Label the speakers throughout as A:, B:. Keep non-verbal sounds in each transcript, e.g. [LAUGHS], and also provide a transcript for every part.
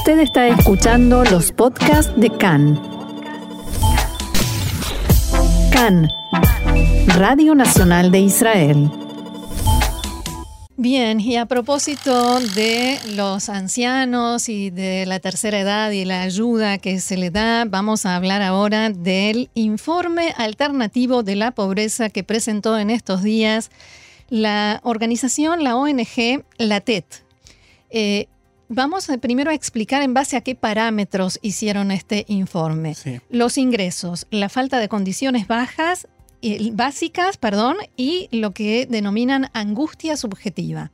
A: Usted está escuchando los podcasts de CAN. CAN, Radio Nacional de Israel.
B: Bien, y a propósito de los ancianos y de la tercera edad y la ayuda que se le da, vamos a hablar ahora del informe alternativo de la pobreza que presentó en estos días la organización, la ONG, la TET. Eh, vamos primero a explicar en base a qué parámetros hicieron este informe. Los ingresos, la falta de condiciones bajas básicas, perdón, y lo que denominan angustia subjetiva.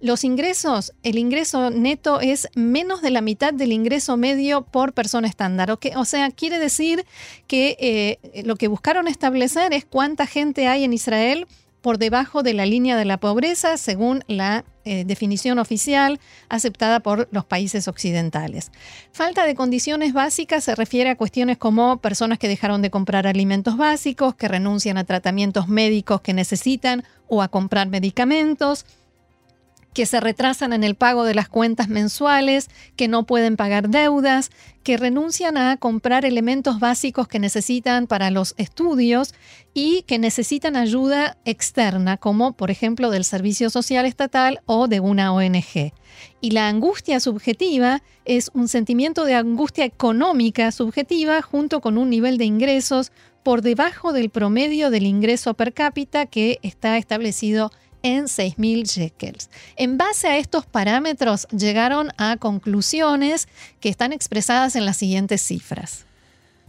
B: Los ingresos, el ingreso neto es menos de la mitad del ingreso medio por persona estándar. O, sea, quiere decir que eh, lo que buscaron establecer es cuánta gente hay en Israel por debajo de la línea de la pobreza según la eh, definición oficial aceptada por los países occidentales. Falta de condiciones básicas se refiere a cuestiones como personas que dejaron de comprar alimentos básicos, que renuncian a tratamientos médicos que necesitan o a comprar medicamentos, que se retrasan en el pago de las cuentas mensuales, que no pueden pagar deudas, que renuncian a comprar elementos básicos que necesitan para los estudios y que necesitan ayuda externa, como por ejemplo del Servicio Social Estatal o de una ONG. Y la angustia subjetiva es un sentimiento de angustia económica subjetiva junto con un nivel de ingresos por debajo del promedio del ingreso per cápita que está establecido 6.000 shekels. En base a estos parámetros llegaron a conclusiones que están expresadas en las siguientes cifras.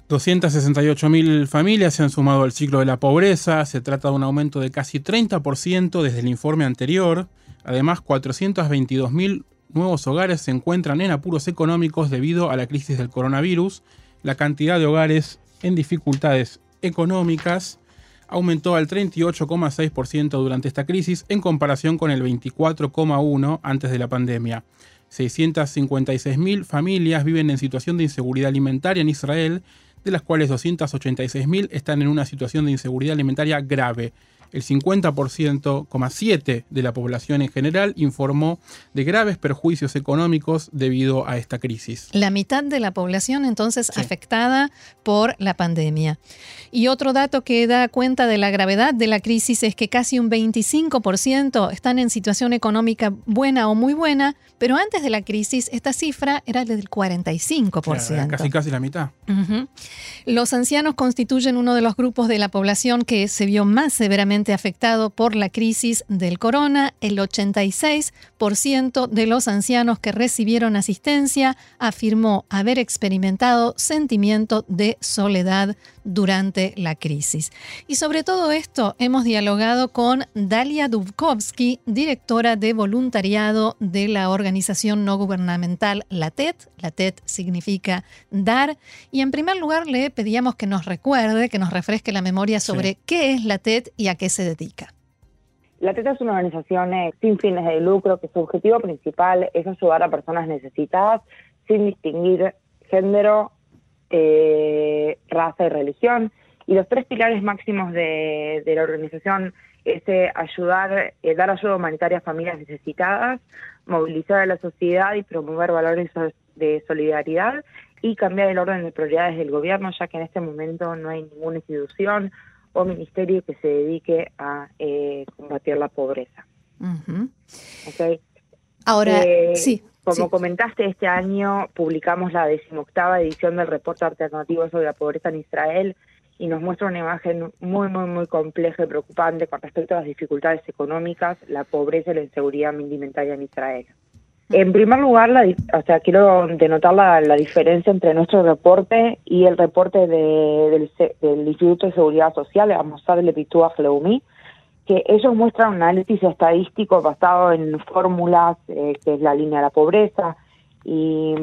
C: 268.000 familias se han sumado al ciclo de la pobreza, se trata de un aumento de casi 30% desde el informe anterior. Además, 422.000 nuevos hogares se encuentran en apuros económicos debido a la crisis del coronavirus. La cantidad de hogares en dificultades económicas aumentó al 38,6% durante esta crisis en comparación con el 24,1% antes de la pandemia. 656.000 familias viven en situación de inseguridad alimentaria en Israel, de las cuales 286.000 están en una situación de inseguridad alimentaria grave el 50,7% de la población en general informó de graves perjuicios económicos debido a esta crisis.
B: La mitad de la población entonces afectada por la pandemia. Y otro dato que da cuenta de la gravedad de la crisis es que casi un 25% están en situación económica buena o muy buena, pero antes de la crisis esta cifra era del 45%.
C: casi casi la mitad.
B: Los ancianos constituyen uno de los grupos de la población que se vio más severamente afectado por la crisis del corona. El 86% de los ancianos que recibieron asistencia afirmó haber experimentado sentimiento de soledad durante la crisis. Y sobre todo esto hemos dialogado con Dalia Dubkovsky, directora de voluntariado de la organización no gubernamental La TED. La TED significa dar. Y en primer lugar le pedíamos que nos recuerde, que nos refresque la memoria sobre qué es la TED y a qué se dedica?
D: La TETA es una organización eh, sin fines de lucro que su objetivo principal es ayudar a personas necesitadas sin distinguir género, eh, raza y religión. Y los tres pilares máximos de, la organización es eh, ayudar, dar ayuda humanitaria a familias necesitadas, movilizar a la sociedad y promover valores de solidaridad y cambiar el orden de prioridades del gobierno, ya que en este momento no hay ninguna institución o ministerio que se dedique a eh, combatir la pobreza.
B: Ahora, eh, sí.
D: Como comentaste, este año publicamos la decimoctava edición del reporte alternativo sobre la pobreza en Israel y nos muestra una imagen muy, muy, muy compleja y preocupante con respecto a las dificultades económicas, la pobreza y la inseguridad alimentaria en Israel. En primer lugar, la, o sea, quiero denotar la, la, diferencia entre nuestro reporte y el reporte de, del, Instituto de Seguridad Social, Amosad Lepituah Leumi, que ellos muestran un análisis estadístico basado en fórmulas, eh, que es la línea de la pobreza y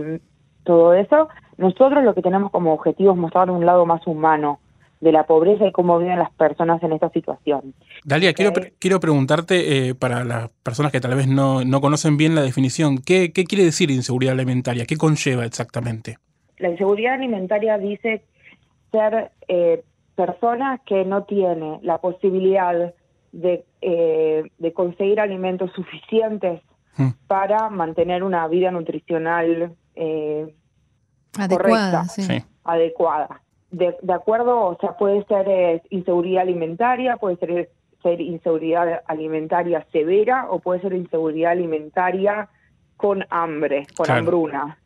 D: todo eso. Nosotros lo que tenemos como objetivo es mostrar un lado más humano de la pobreza y cómo viven las personas en esta situación.
C: Dalia, quiero, quiero preguntarte, eh, para las personas que tal vez no, no conocen bien la definición, ¿qué, ¿qué, quiere decir inseguridad alimentaria? ¿Qué conlleva exactamente?
D: La inseguridad alimentaria dice ser eh, personas que no tienen la posibilidad de, eh, de conseguir alimentos suficientes hmm. para mantener una vida nutricional eh,
B: adecuada.
D: adecuada. De, de, acuerdo, o sea, puede ser eh, inseguridad alimentaria, puede ser, ser inseguridad alimentaria severa o puede ser inseguridad alimentaria con hambre, con hambruna.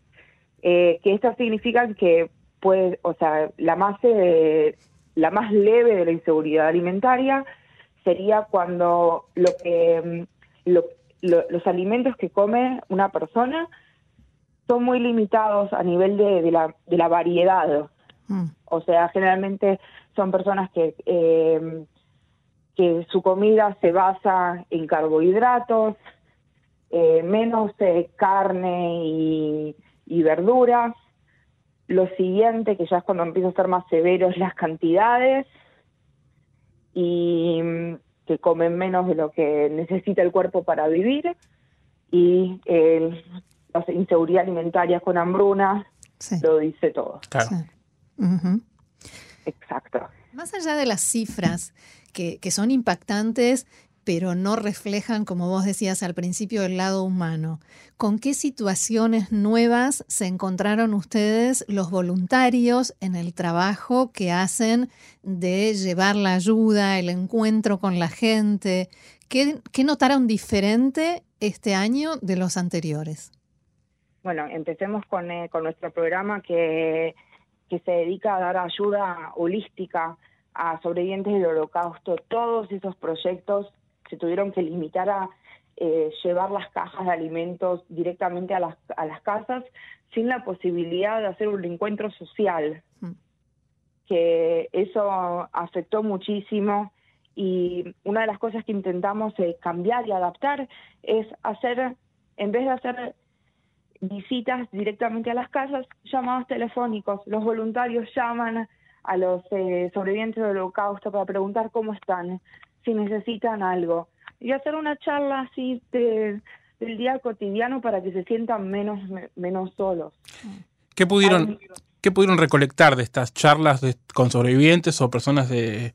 D: Eh, que esto significa que puede, o sea, la más, eh, la más leve de la inseguridad alimentaria sería cuando lo que mm, los alimentos que come una persona son muy limitados a nivel de, de, la, de la variedad. Mm. O sea, generalmente son personas que, eh, que su comida se basa en carbohidratos, eh, menos eh, carne y, y verduras. Lo siguiente, que ya es cuando empieza a ser más severo, es las cantidades y que comen menos de lo que necesita el cuerpo para vivir. Y el la inseguridad alimentaria con hambruna, lo dice todo. Exacto.
B: Más allá de las cifras que, que son impactantes, pero no reflejan, como vos decías al principio, el lado humano. ¿Con qué situaciones nuevas se encontraron ustedes los voluntarios en el trabajo que hacen de llevar la ayuda, el encuentro con la gente? ¿Qué, qué notaron diferente este año de los anteriores?
D: Bueno, empecemos con, eh, con nuestro programa que, que se dedica a dar ayuda holística a sobrevivientes del holocausto. Todos esos proyectos se tuvieron que limitar a eh, llevar las cajas de alimentos directamente a las, a las casas sin la posibilidad de hacer un encuentro social. Mm. Que eso afectó muchísimo y una de las cosas que intentamos eh, cambiar y adaptar es hacer, en vez de hacer visitas directamente a las casas, llamados telefónicos. Los voluntarios llaman a los eh, sobrevivientes del holocausto para preguntar cómo están, si necesitan algo. Y hacer una charla así del día cotidiano para que se sientan menos, menos solos.
C: ¿Qué pudieron, ¿Qué pudieron recolectar de estas charlas con sobrevivientes o personas de,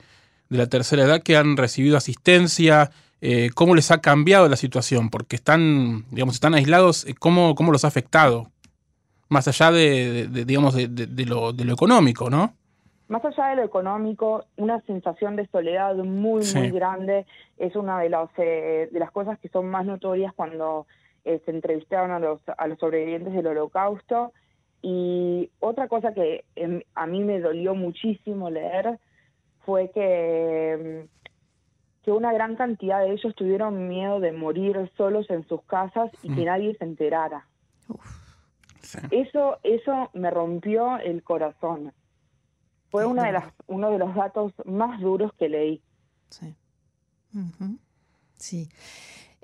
C: de la tercera edad que han recibido asistencia? Eh, cómo les ha cambiado la situación, porque están, digamos, están aislados, eh, cómo, cómo los ha afectado, más allá de, digamos, de, lo, de lo económico, ¿no?
D: Más allá de lo económico, una sensación de soledad muy, muy grande es una de, las eh, de las cosas que son más notorias cuando se entrevistaron a los, a los sobrevivientes del holocausto. Y otra cosa que em, a mí me dolió muchísimo leer fue que que una gran cantidad de ellos tuvieron miedo de morir solos en sus casas y que mm. nadie se enterara. Eso, eso me rompió el corazón. Fue una de las, uno de los datos más duros que leí.
B: Sí. Sí.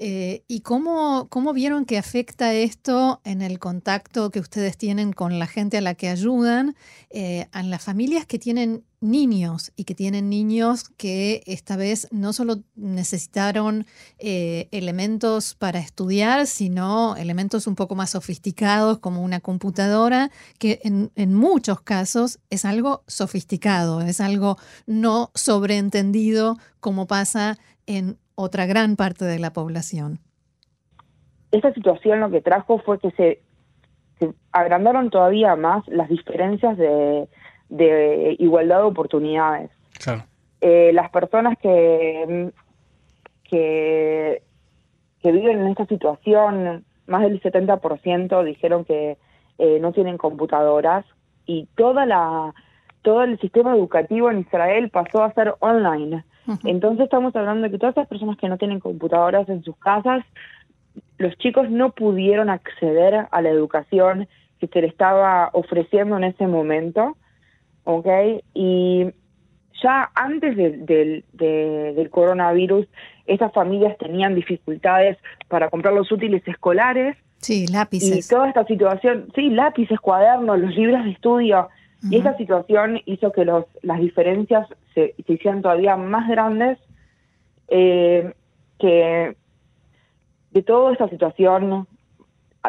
B: Eh, ¿Y cómo, cómo, vieron que afecta esto en el contacto que ustedes tienen con la gente a la que ayudan, eh, a las familias que tienen niños y que tienen niños que esta vez no solo necesitaron eh, elementos para estudiar, sino elementos un poco más sofisticados como una computadora, que en, en muchos casos es algo sofisticado, es algo no sobreentendido como pasa en otra gran parte de la población.
D: Esta situación lo que trajo fue que se, agrandaron todavía más las diferencias de, igualdad de oportunidades. Eh, las personas que, que, que viven en esta situación, más del 70% dijeron que eh, no tienen computadoras y toda la todo el sistema educativo en Israel pasó a ser online. Entonces estamos hablando de que todas esas personas que no tienen computadoras en sus casas, los chicos no pudieron acceder a la educación que se les estaba ofreciendo en ese momento, ¿ok? Y ya antes del coronavirus, esas familias tenían dificultades para comprar los útiles escolares.
B: Sí, lápices.
D: Y toda esta situación, sí, lápices, cuadernos, los libros de estudio, y esa situación hizo que los, las diferencias se, hicieran todavía más grandes, eh, que de toda esta situación,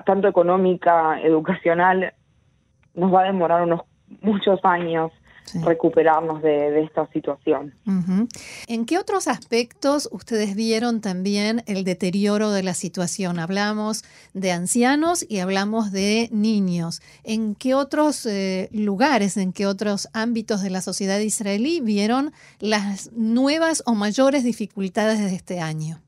D: tanto económica, educacional, nos va a demorar unos muchos años recuperarnos de, esta situación.
B: ¿En qué otros aspectos ustedes vieron también el deterioro de la situación? Hablamos de ancianos y hablamos de niños. ¿En qué otros eh, lugares, en qué otros ámbitos de la sociedad israelí vieron las nuevas o mayores dificultades de este año?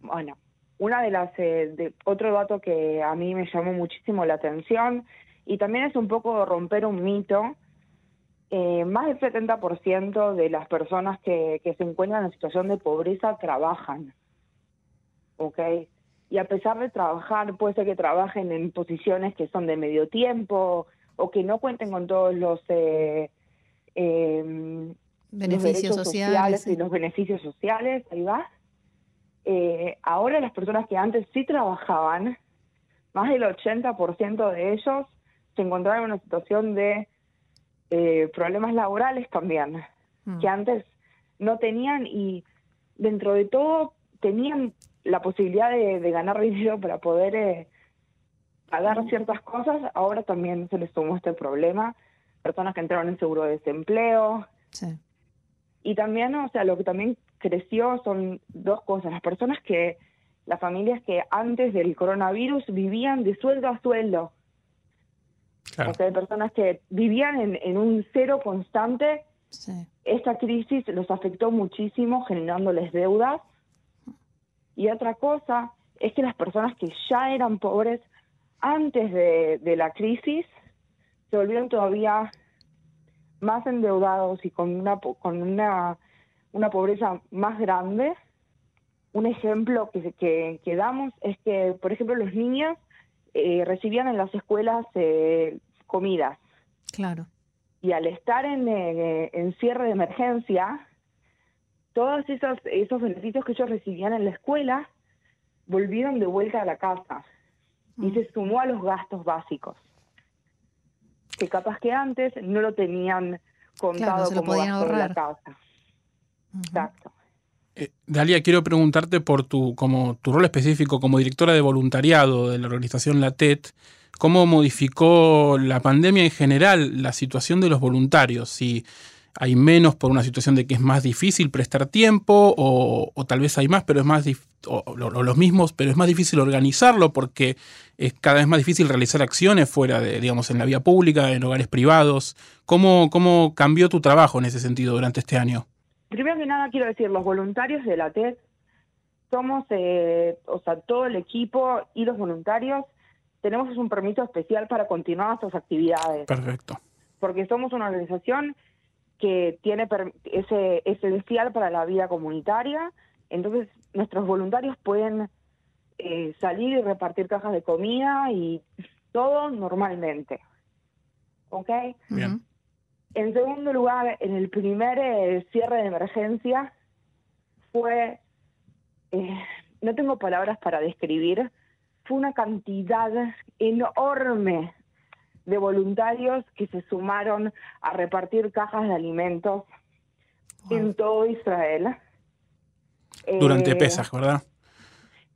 D: Bueno, una de las eh, de, otro dato que a mí me llamó muchísimo la atención y también es un poco romper un mito. Eh, más del 70% de las personas que, que se encuentran en situación de pobreza trabajan. ¿Ok? Y a pesar de trabajar, puede ser que trabajen en posiciones que son de medio tiempo o que no cuenten con todos los, eh,
B: em, beneficios sociales,
D: y los beneficios sociales, ahí va eh, ahora las personas que antes sí trabajaban, más del 80% de ellos se encontraban en una situación de eh, problemas laborales también, mm. que antes no tenían y dentro de todo tenían la posibilidad de, ganar dinero para poder eh, pagar ciertas cosas, ahora también se les sumó este problema, personas que entraron en seguro de desempleo. Y también, o sea, lo que también creció son dos cosas. Las personas que, las familias que antes del coronavirus vivían de sueldo a sueldo. O sea, personas que vivían en, en un cero constante. Esta crisis los afectó muchísimo generándoles deudas. Y otra cosa es que las personas que ya eran pobres antes de, de la crisis se volvieron todavía más endeudados y con una con una una pobreza más grande. Un ejemplo que, que, damos es que, por ejemplo, los niños eh, recibían en las escuelas eh, comidas.
B: Claro.
D: Y al estar en, eh, en cierre de emergencia, todos esos, esos beneficios que ellos recibían en la escuela volvieron de vuelta a la casa y mm. se sumó a los gastos básicos que capaz que antes no lo tenían contado como gasto de la casa. Exacto.
C: Eh, Dalia, quiero preguntarte por tu, como, tu rol específico como directora de voluntariado de la organización LATET, ¿cómo modificó la pandemia en general la situación de los voluntarios? Si hay menos por una situación de que es más difícil prestar tiempo o, tal vez hay más, pero es más o, los mismos, pero es más difícil organizarlo porque es cada vez más difícil realizar acciones fuera de, digamos, en la vía pública, en hogares privados. ¿Cómo, cómo cambió tu trabajo en ese sentido durante este año?
D: Primero que nada quiero decir, los voluntarios de la TED somos, eh, o sea, todo el equipo y los voluntarios tenemos un permiso especial para continuar nuestras actividades.
C: Perfecto.
D: Porque somos una organización que tiene ese esencial para la vida comunitaria, entonces nuestros voluntarios pueden eh, salir y repartir cajas de comida y todo normalmente. ¿Ok?
C: Bien.
D: En segundo lugar, en el primer eh, cierre de emergencia fue, eh, no tengo palabras para describir, fue una cantidad enorme de voluntarios que se sumaron a repartir cajas de alimentos en todo Israel.
C: Durante eh, Pesaj, ¿verdad?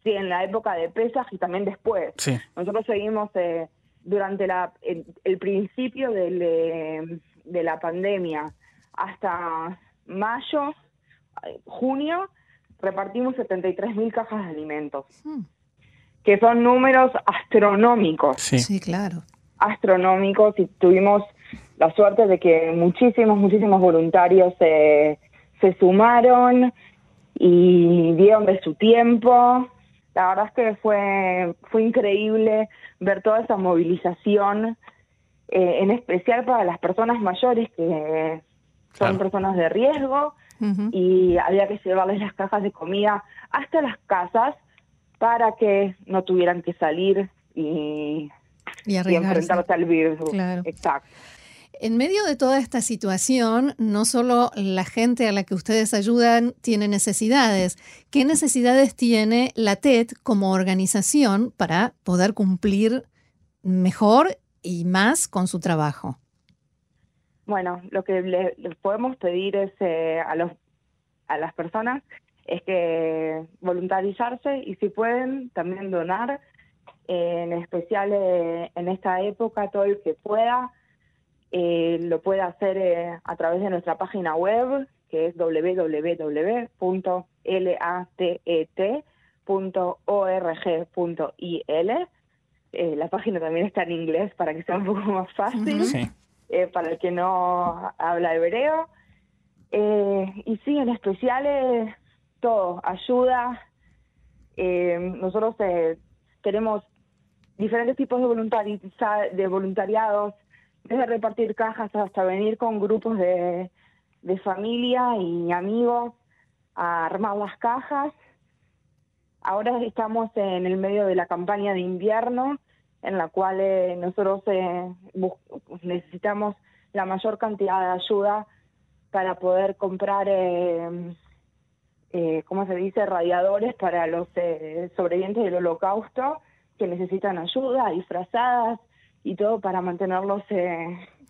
D: Sí, en la época de Pesaj y también después.
C: Sí.
D: Nosotros seguimos durante la, el principio del de la pandemia hasta mayo, junio, repartimos 73 mil cajas de alimentos, hmm. Que son números astronómicos.
B: Sí. claro.
D: Astronómicos y tuvimos la suerte de que muchísimos, muchísimos voluntarios se, se sumaron y dieron de su tiempo. La verdad es que fue, fue increíble ver toda esa movilización eh, en especial para las personas mayores que son personas de riesgo y había que llevarles las cajas de comida hasta las casas para que no tuvieran que salir y,
B: y,
D: enfrentarse al virus.
B: Exacto. En medio de toda esta situación, no solo la gente a la que ustedes ayudan tiene necesidades, ¿qué necesidades tiene la TED como organización para poder cumplir mejor y más con su trabajo?
D: Bueno, lo que le, podemos pedir es eh, a los a las personas es que voluntarizarse y si pueden también donar, en especial eh, en esta época todo el que pueda. eh, lo puede hacer eh, a través de nuestra página web, que es www.latet.org.il. Eh, la página también está en inglés para que sea un poco más fácil, eh, para el que no habla hebreo. y sí, en especial todo, ayuda. nosotros tenemos diferentes tipos de, voluntari voluntariados, desde repartir cajas hasta venir con grupos de, de familia y amigos a armar las cajas. Ahora estamos en el medio de la campaña de invierno, en la cual eh, nosotros eh, necesitamos la mayor cantidad de ayuda para poder comprar, eh, eh ¿cómo se dice?, radiadores para los sobrevivientes del holocausto que necesitan ayuda, disfrazadas y todo para mantenerlos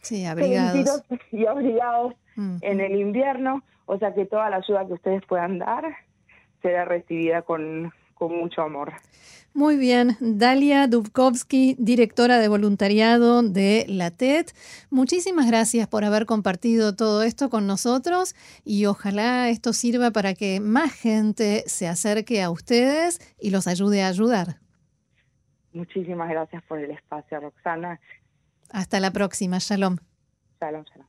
B: sí, abrigados. [LAUGHS]
D: y abrigados en el invierno. O sea que toda la ayuda que ustedes puedan dar será recibida con, con mucho amor.
B: Muy bien, Dalia Dubkovsky, directora de voluntariado de la TED. Muchísimas gracias por haber compartido todo esto con nosotros y ojalá esto sirva para que más gente se acerque a ustedes y los ayude a ayudar.
D: Muchísimas gracias por el espacio, Roxana.
B: Hasta la próxima. Shalom.
D: Shalom, shalom.